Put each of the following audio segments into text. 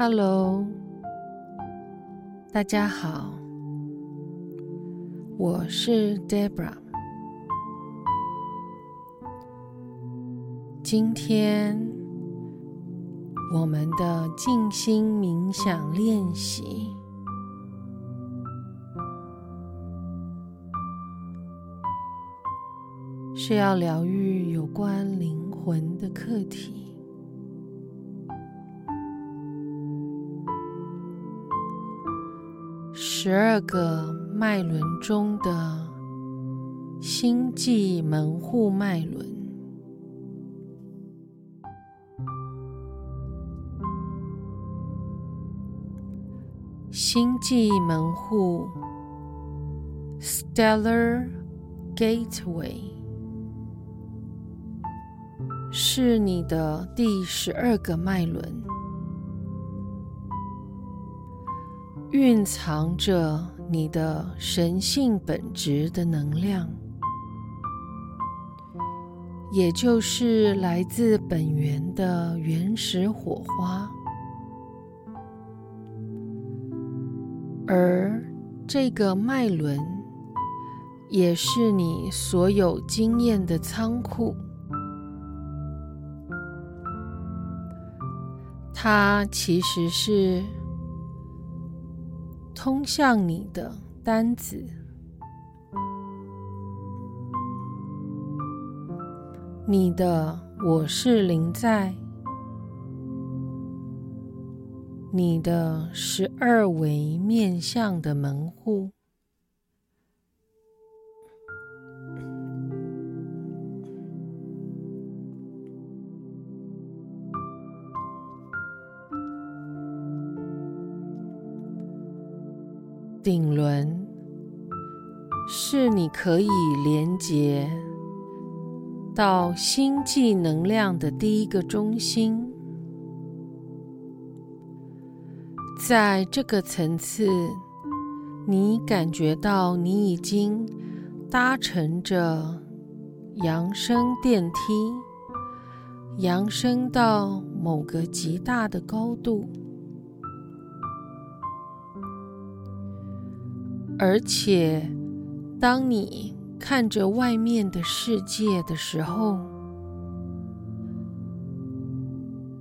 Hello，大家好，我是 Debra。今天我们的静心冥想练习是要疗愈有关灵魂的课题。十二个脉轮中的星际门户脉轮，星际门户 （Stellar Gateway） 是你的第十二个脉轮。蕴藏着你的神性本质的能量，也就是来自本源的原始火花，而这个脉轮也是你所有经验的仓库，它其实是。通向你的单子，你的我是零在，你的十二维面向的门户。顶轮是你可以连接到星际能量的第一个中心，在这个层次，你感觉到你已经搭乘着扬升电梯，扬升到某个极大的高度。而且，当你看着外面的世界的时候，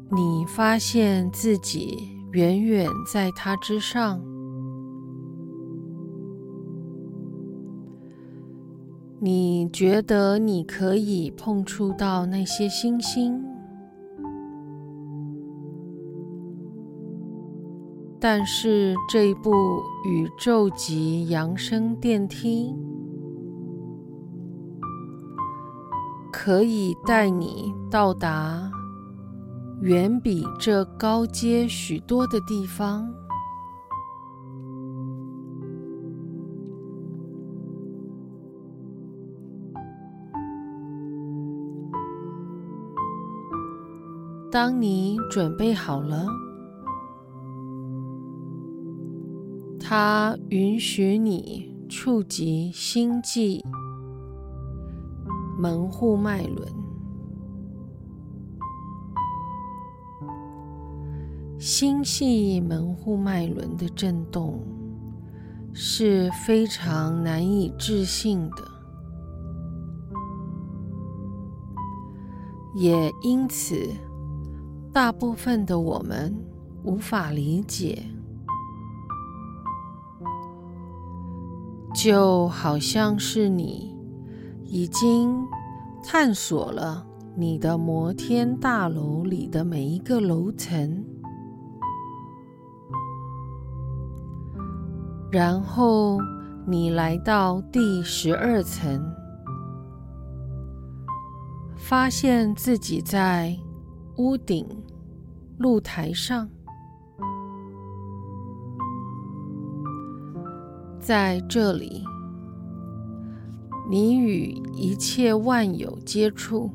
你发现自己远远在它之上。你觉得你可以碰触到那些星星。但是这一部宇宙级扬升电梯可以带你到达远比这高阶许多的地方。当你准备好了。它允许你触及星际门户脉轮，星系门户脉轮的震动是非常难以置信的，也因此，大部分的我们无法理解。就好像是你已经探索了你的摩天大楼里的每一个楼层，然后你来到第十二层，发现自己在屋顶露台上。在这里，你与一切万有接触，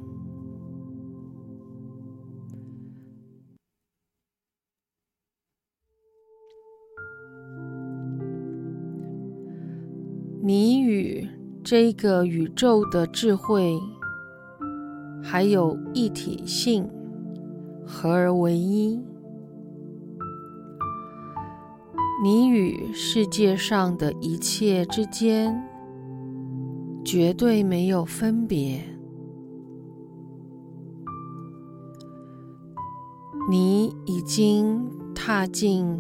你与这个宇宙的智慧还有一体性合而为一。你与世界上的一切之间绝对没有分别。你已经踏进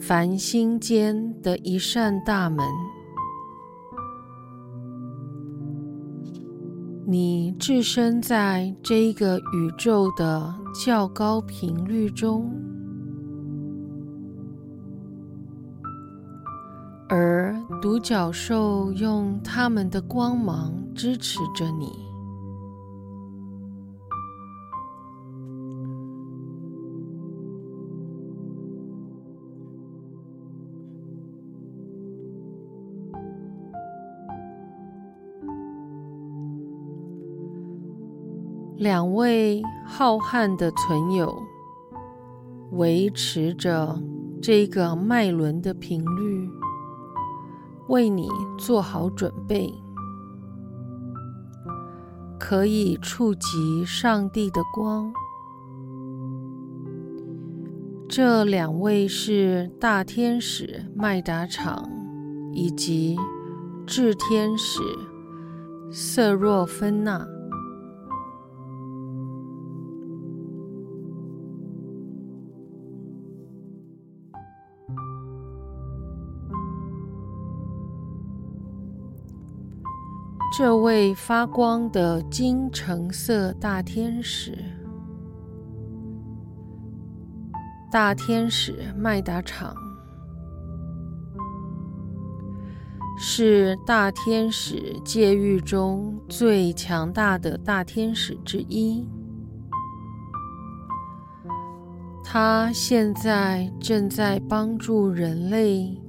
繁星间的一扇大门。你置身在这个宇宙的较高频率中，独角兽用它们的光芒支持着你。两位浩瀚的存有维持着这个脉轮的频率，为你做好准备，可以触及上帝的光。这两位是大天使麦达场以及智天使瑟若芬娜。这位发光的金橙色大天使，大天使麦达场，是大天使界域中最强大的大天使之一。他现在正在帮助人类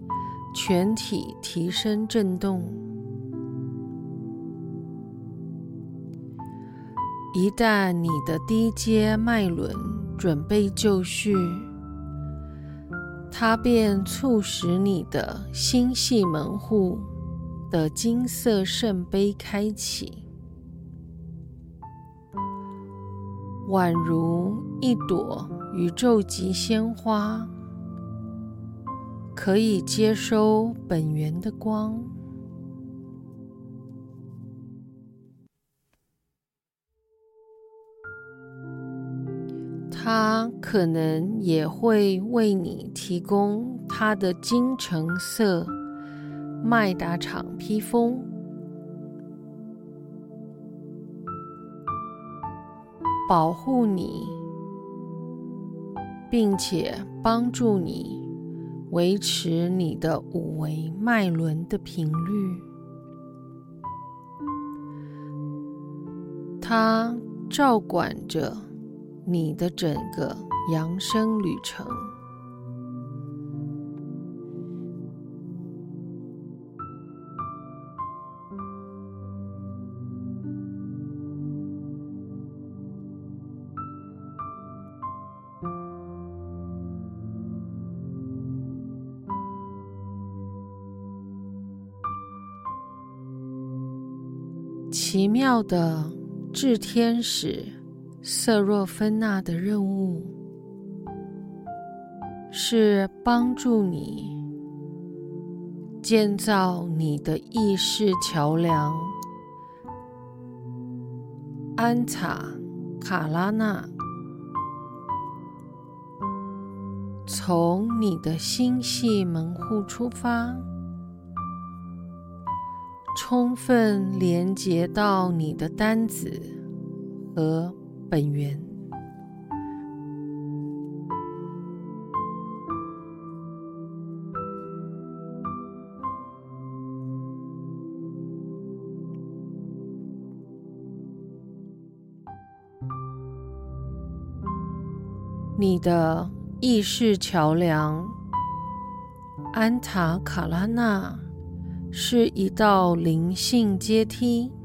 全体提升振动。一旦你的低阶脉轮准备就绪，它便促使你的星系门户的金色圣杯开启，宛如一朵宇宙级鲜花，可以接收本源的光。它可能也会为你提供它的金橙色麦达场披风，保护你，并且帮助你维持你的五维脉轮的频率。它照管着。你的整个扬升旅程。奇妙的智天使。瑟若芬娜的任务是帮助你建造你的意识桥梁——安塔卡拉纳，从你的星系门户出发，充分连接到你的单子和。本源，你的意识桥梁安塔卡拉纳是一道灵性阶梯。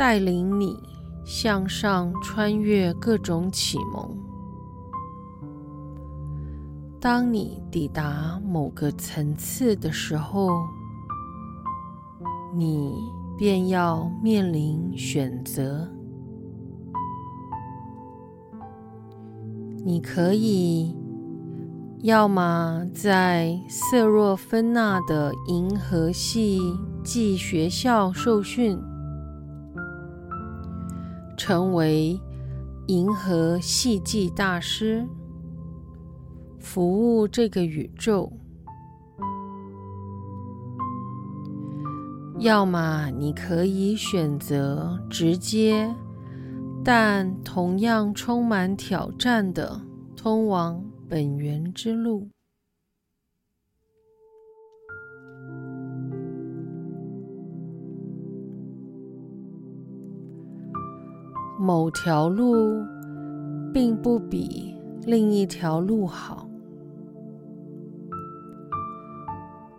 带领你向上穿越各种启蒙。当你抵达某个层次的时候，你便要面临选择。你可以要么在色若芬娜的银河系暨学校受训，成为银河系际大师，服务这个宇宙。要么你可以选择直接，但同样充满挑战的通往本源之路。某条路并不比另一条路好。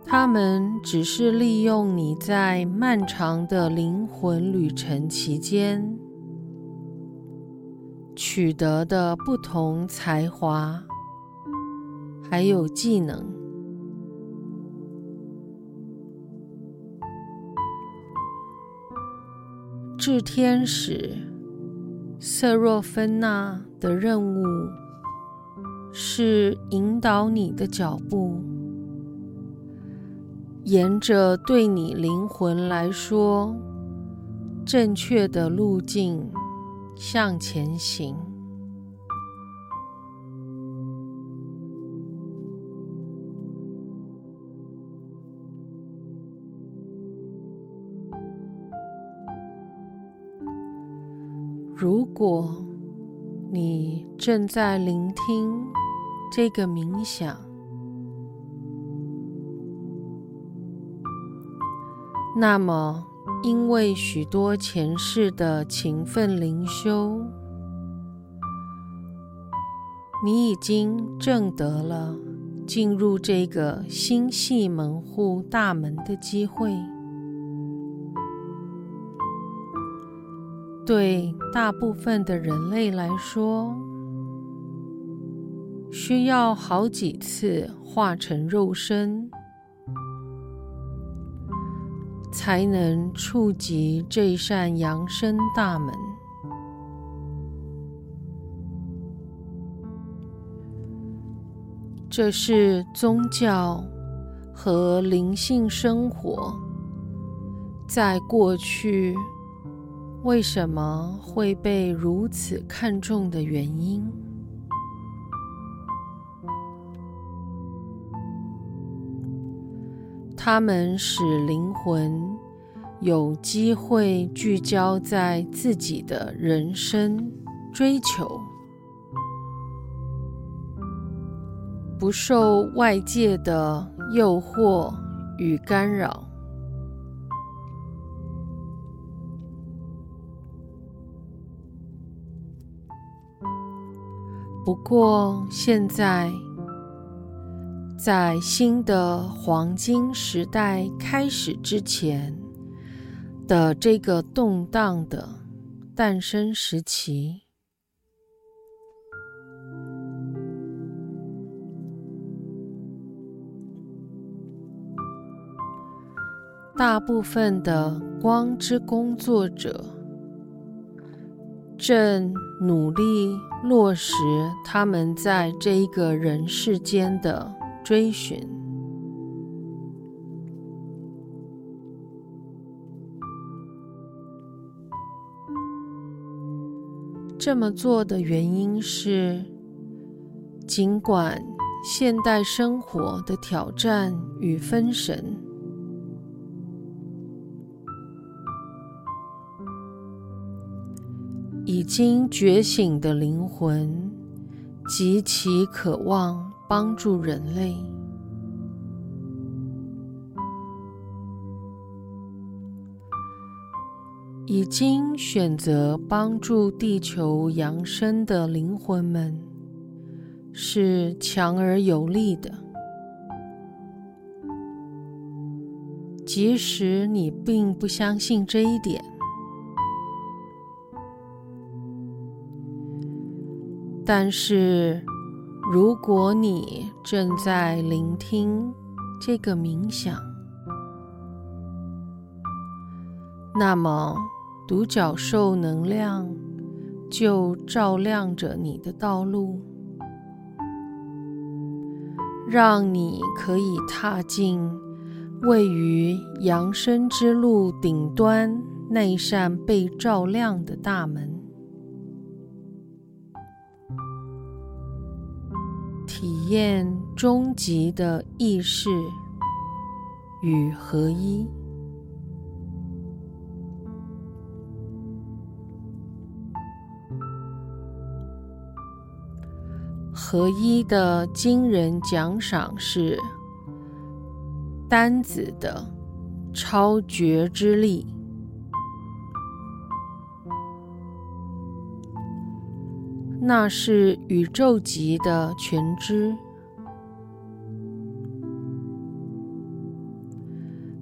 他们只是利用你在漫长的灵魂旅程期间取得的不同才华，还有技能。炽天使瑟若芬娜的任务是引导你的脚步。沿着对你灵魂来说正确的路径向前行。如果你正在聆听这个冥想，那么，因为许多前世的勤奋灵修，你已经证得了进入这个星系门户大门的机会。对大部分的人类来说，需要好几次化成肉身。才能触及这扇扬升大门。这是宗教和灵性生活在过去为什么会被如此看重的原因。他们使灵魂有机会聚焦在自己的人生追求，不受外界的诱惑与干扰。不过，现在。在新的黄金时代开始之前的这个动荡的诞生时期，大部分的光之工作者正努力落实他们在这一个人世间的。追寻。这么做的原因是，尽管现代生活的挑战与分神，已经觉醒的灵魂极其渴望。帮助人类，已经选择帮助地球扬升的灵魂们是强而有力的，即使你并不相信这一点，但是。如果你正在聆听这个冥想，那么独角兽能量就照亮着你的道路，让你可以踏进位于扬升之路顶端那扇被照亮的大门，验终极的意识与合一。合一的惊人奖赏是单子的超觉之力，那是宇宙级的全知。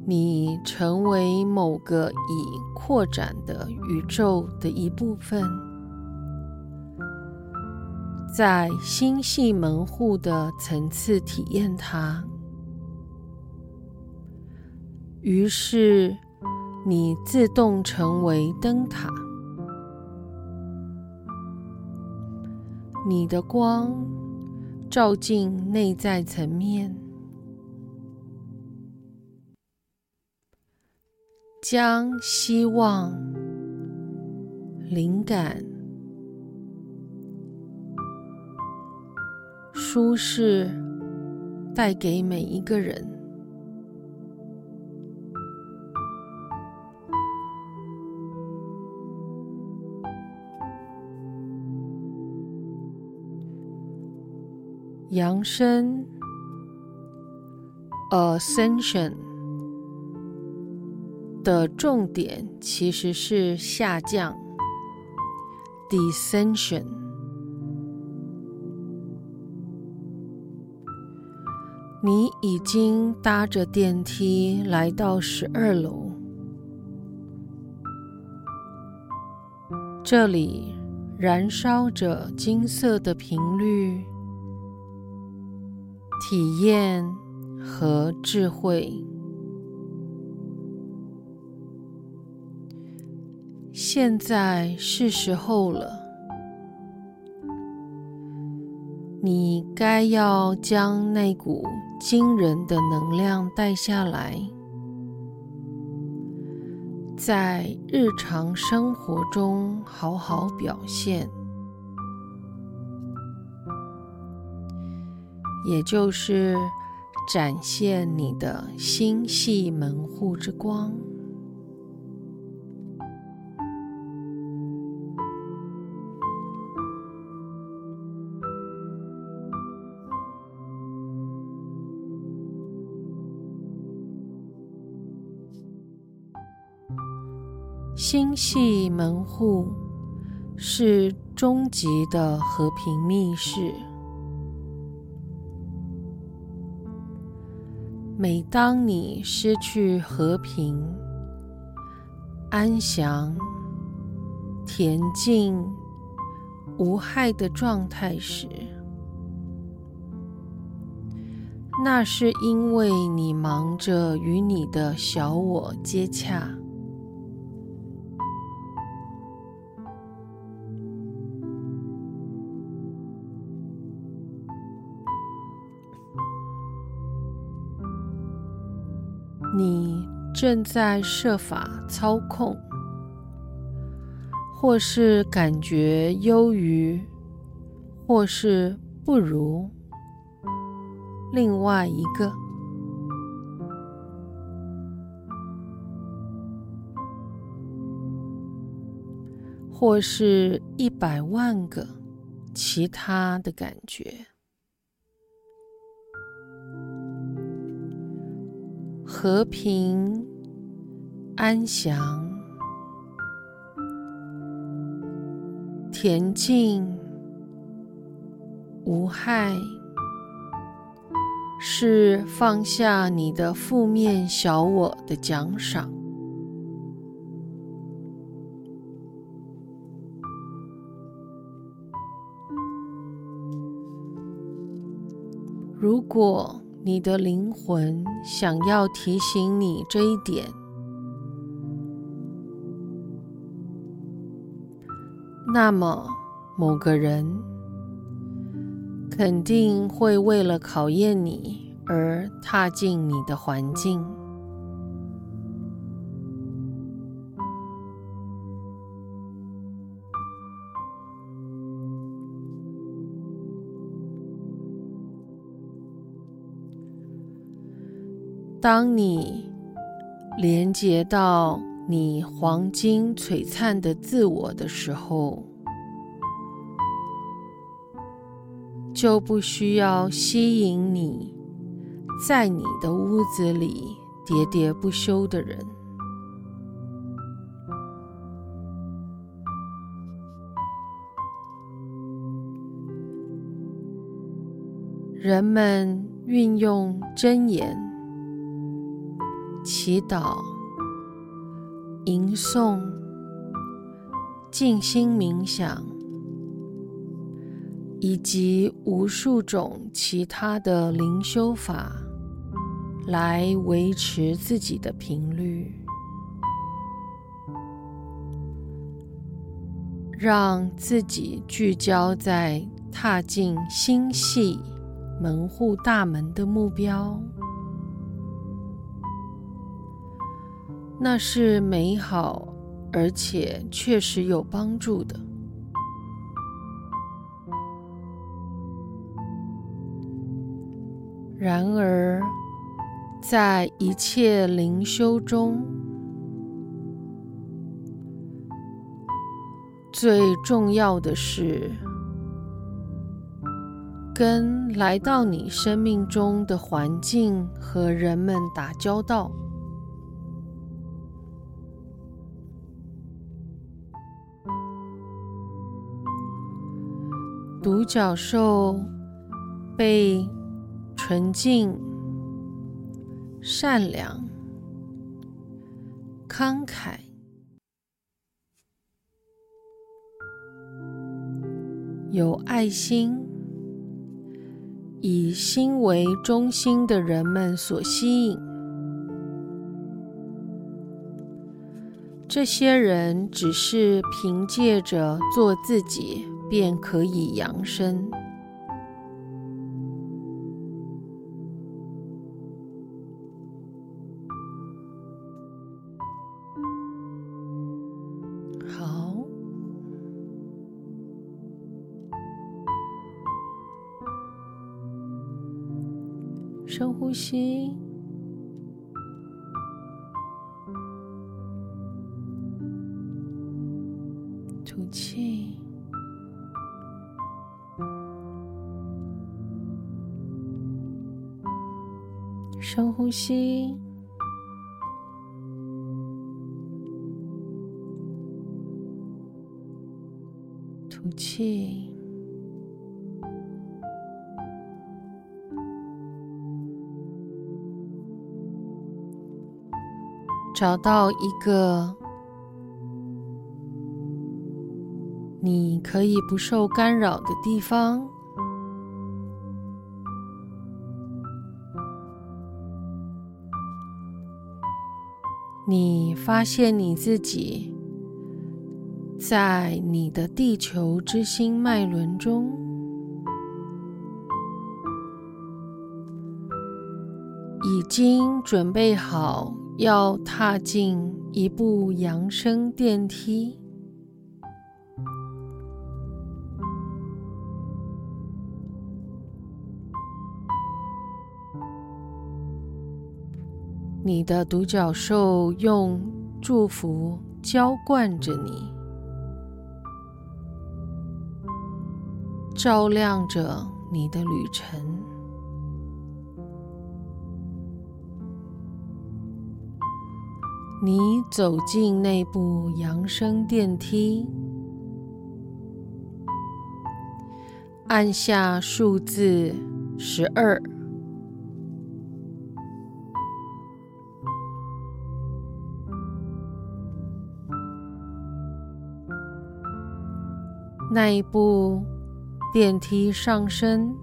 你成为某个已扩展的宇宙的一部分。在心系门户的层次体验它，于是你自动成为灯塔，你的光照进内在层面，将希望、灵感。舒适带给每一个人。扬升 （Ascension） 的重点其实是下降。（Descension）。你已经搭着电梯来到十二楼，这里燃烧着金色的频率、体验和智慧。现在是时候了。你该要将那股惊人的能量带下来，在日常生活中好好表现，也就是展现你的心系门户之光。心系门户是终极的和平密室。每当你失去和平、安详、恬静、无害的状态时，那是因为你忙着与你的小我接洽。你正在设法操控，或是感觉优于，或是不如另外一个，或是一百万个其他的感觉。和平、安详、恬静、无害，是放下你的负面小我的奖赏。如果你的灵魂想要提醒你这一点，那么某个人肯定会为了考验你而踏进你的环境。当你连接到你黄金璀璨的自我的时候，就不需要吸引你在你的屋子里喋喋不休的人。人们运用真言。祈祷、吟诵、静心冥想，以及无数种其他的灵修法，来维持自己的频率，让自己聚焦在踏进星系门户大门的目标。那是美好，而且确实有帮助的。然而，在一切灵修中，最重要的是跟来到你生命中的环境和人们打交道。独角兽被纯净、善良、慷慨、有爱心、以心为中心的人们所吸引。这些人只是凭借着做自己。便可以扬升。呼吸，吐气，找到一个你可以不受干扰的地方。你发现你自己在你的地球之心脉轮中，已经准备好要踏进一部扬升电梯。你的独角兽用祝福浇灌着你，照亮着你的旅程。你走进那部扬升电梯，按下数字十二。那一步电梯上升，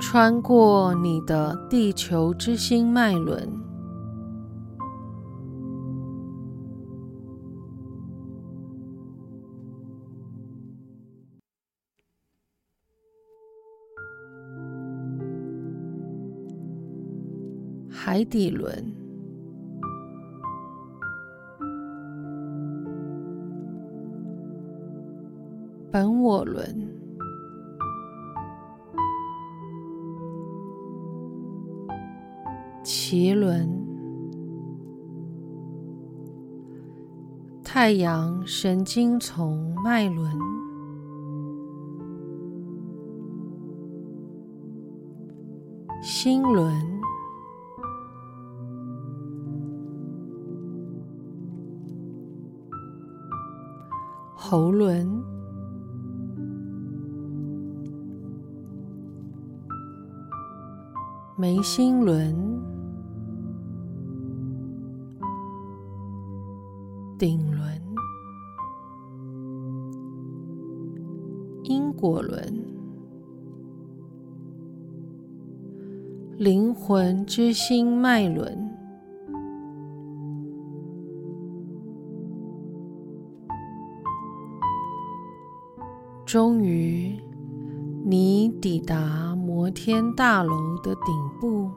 穿过你的地球之心脉轮。海底轮。本我轮、脐轮、太阳神经丛脉轮。心轮、喉轮、眉心轮、顶轮、因果轮。灵魂之心脉轮，天大楼的顶部，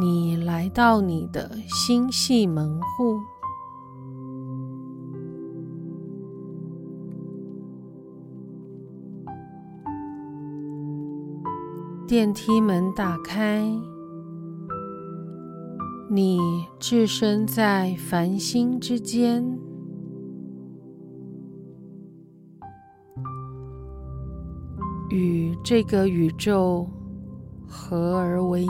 你来到你的星系门户。电梯门打开，你置身在繁星之间，与这个宇宙合而为一。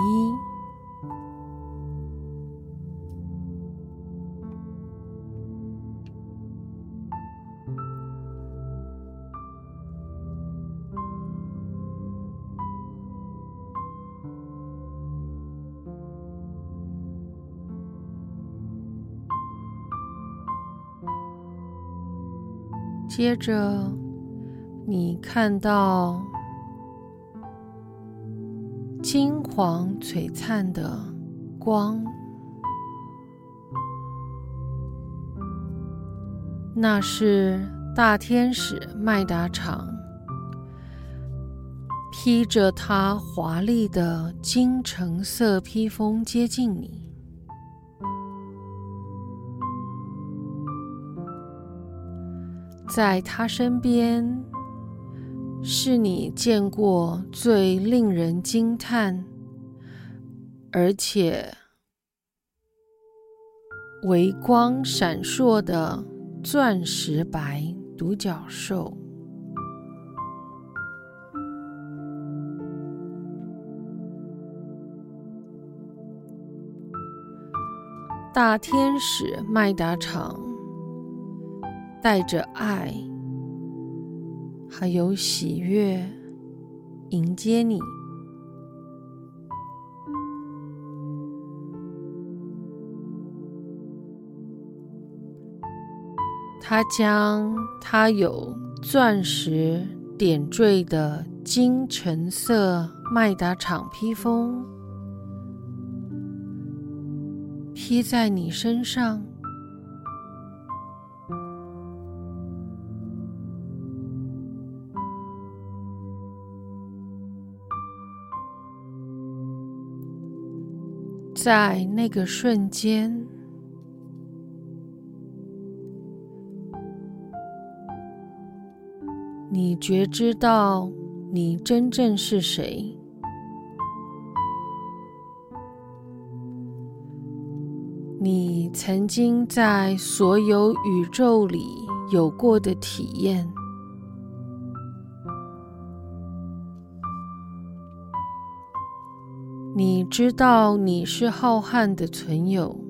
接着，你看到金黄璀璨的光，那是大天使麦达场披着它华丽的金橙色披风接近你。在他身边，是你见过最令人惊叹，而且微光闪烁的钻石白独角兽。大天使麦达场。带着爱，还有喜悦，迎接你。他将他有钻石点缀的金橙色麦达场披风披在你身上。在那个瞬间，你觉知到你真正是谁？你曾经在所有宇宙里有过的体验。你知道你是浩瀚的存有。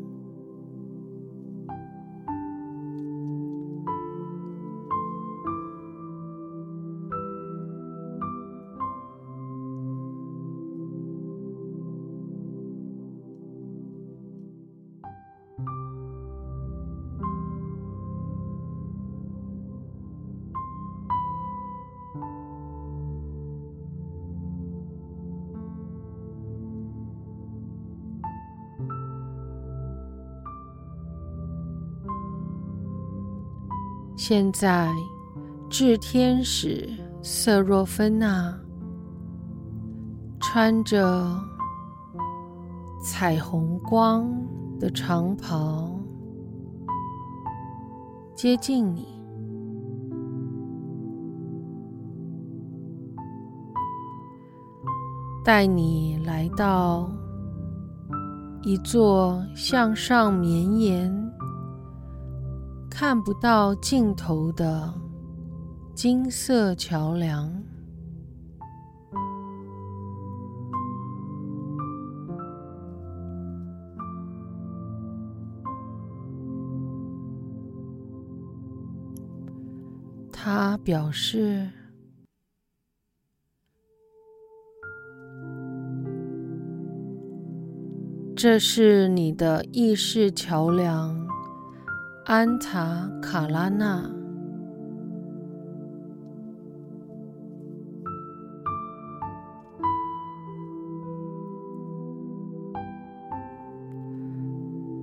现在，炽天使瑟若芬娜，穿着彩虹光的长袍接近你，带你来到一座向上绵延、看不到尽头的金色桥梁。他表示，这是你的意识桥梁安塔卡拉纳，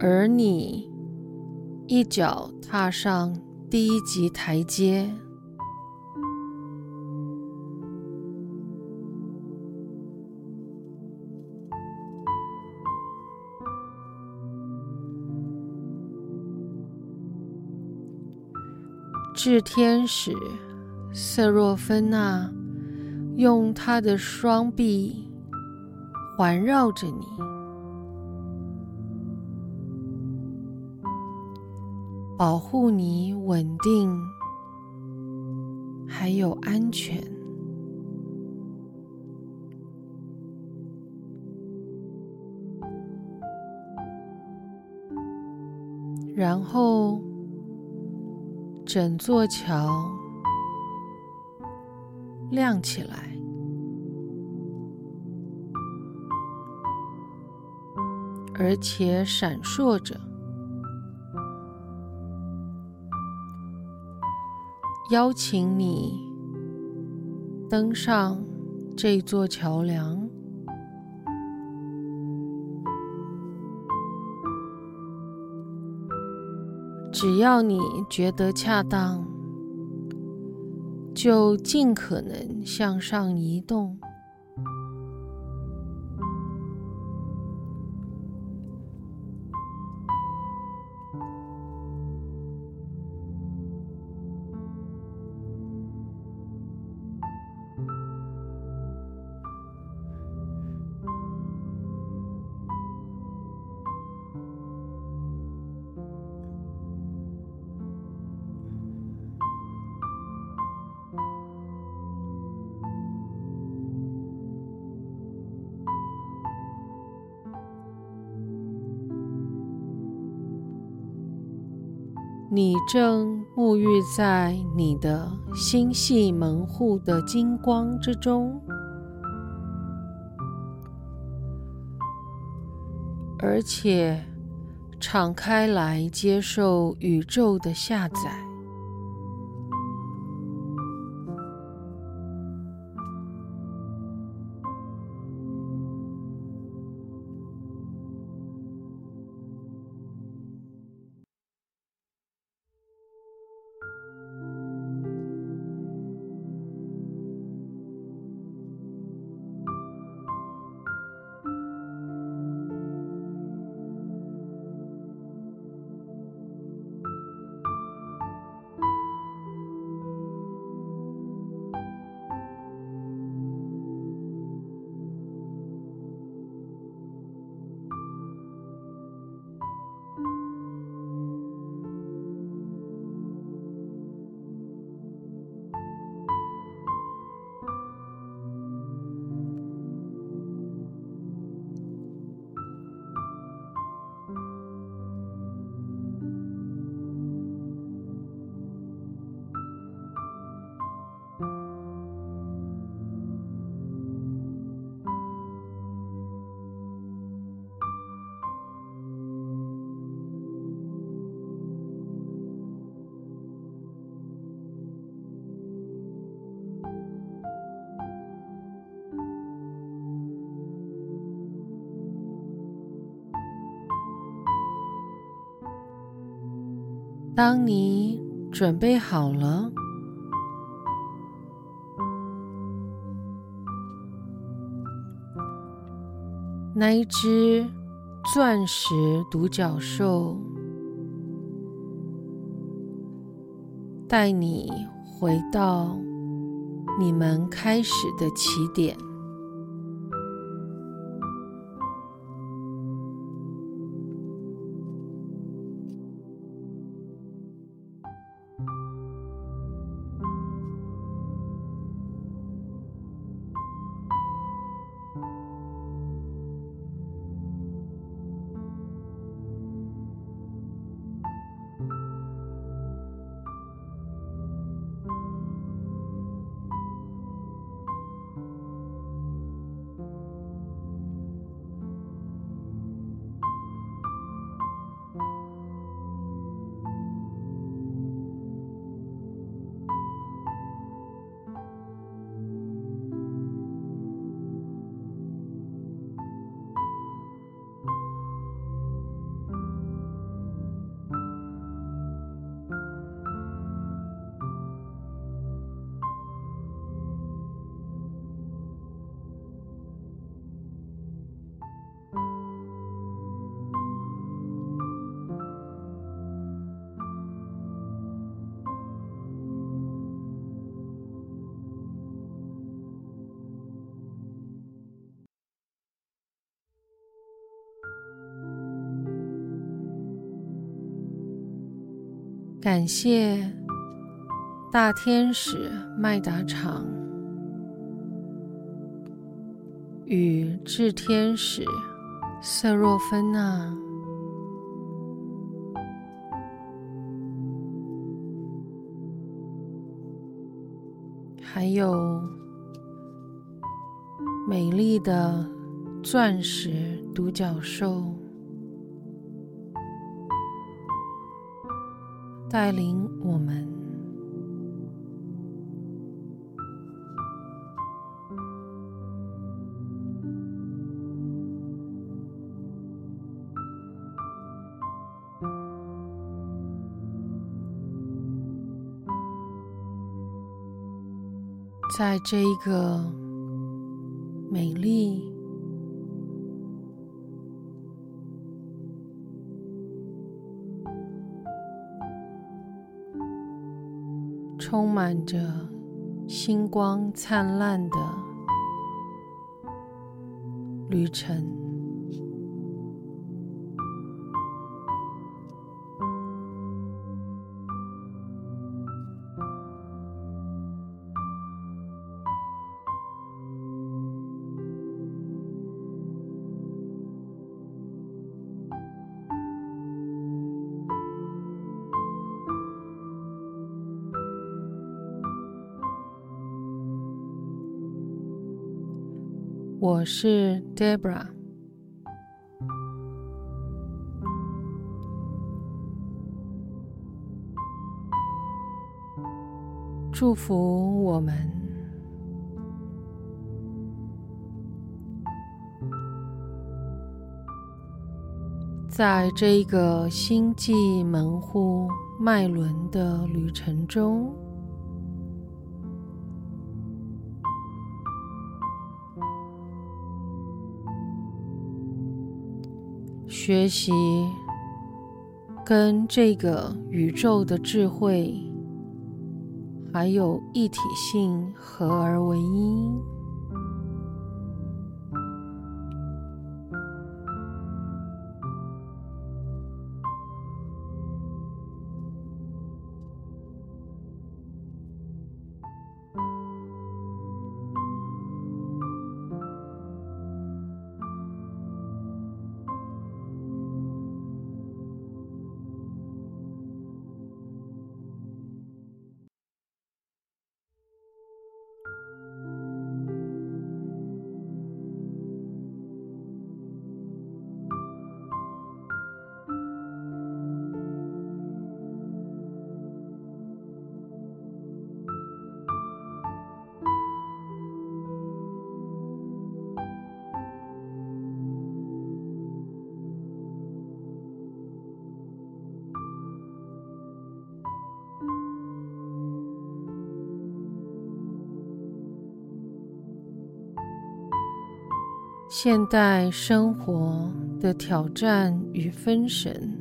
而你一脚踏上第一级台阶。炽天使瑟若芬娜用她的双臂环绕着你，保护你稳定，还有安全。然后。整座桥亮起来，而且闪烁着，邀请你登上这座桥梁。只要你觉得恰当，就尽可能向上移动。正沐浴在你的心系门户的金光之中，而且敞开来接受宇宙的下载。当你准备好了，那一只钻石独角兽，带你回到你们开始的起点。感谢大天使麦达场与炽天使瑟若芬娜，还有美丽的钻石独角兽。带领我们，在这一个美丽。满着星光灿烂的旅程。我是 Debra，祝福我们，在这个星际门户脉轮的旅程中。学习跟这个宇宙的智慧，还有一体性合而为一。现代生活的挑战与分神。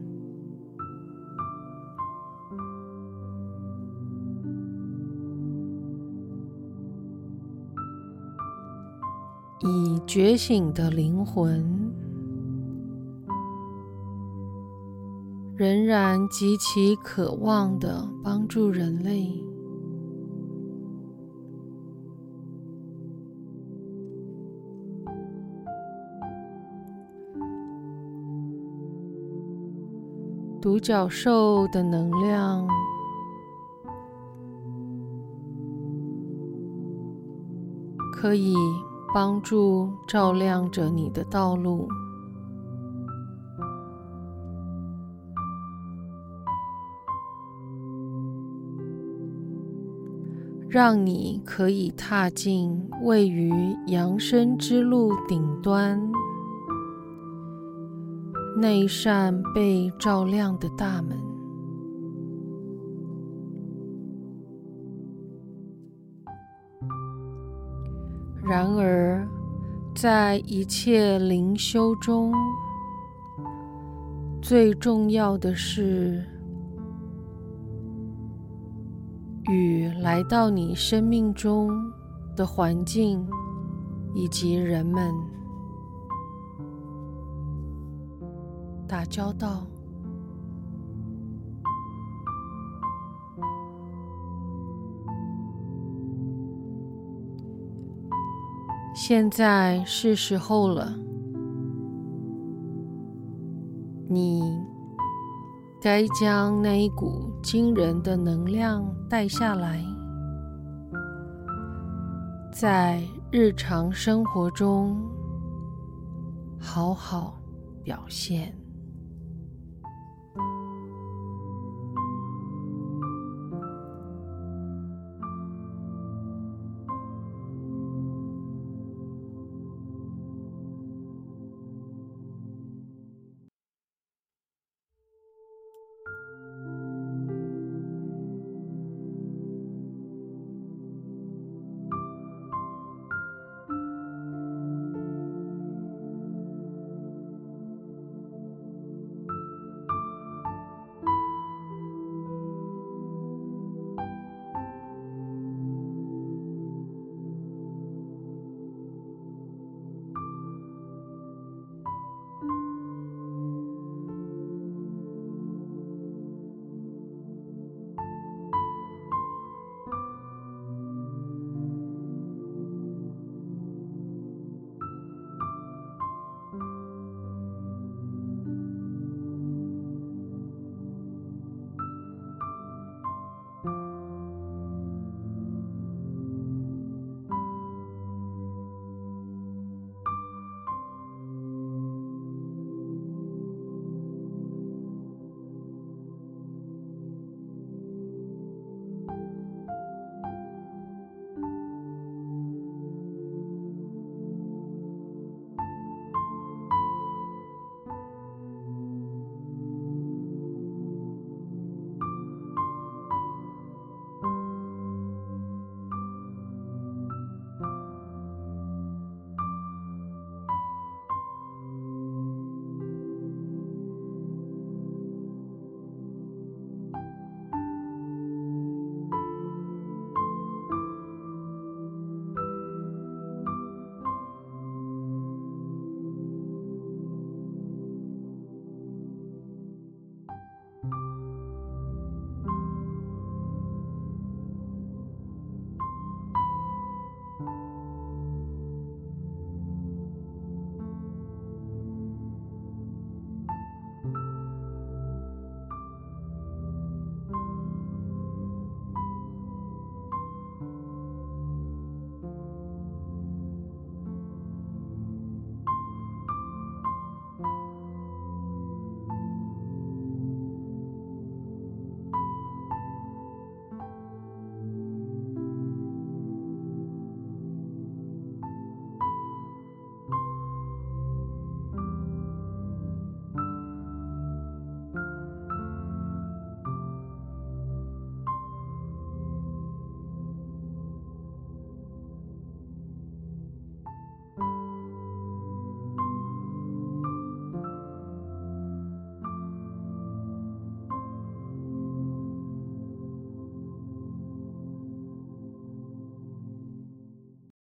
以觉醒的灵魂，仍然极其渴望的帮助人类，独角兽的能量。可以。帮助照亮着你的道路，让你可以踏进位于扬升之路顶端那一扇被照亮的大门。然而，在一切灵修中，最重要的是与来到你生命中的环境以及人们打交道。现在是时候了，你该将那一股惊人的能量带下来，在日常生活中好好表现。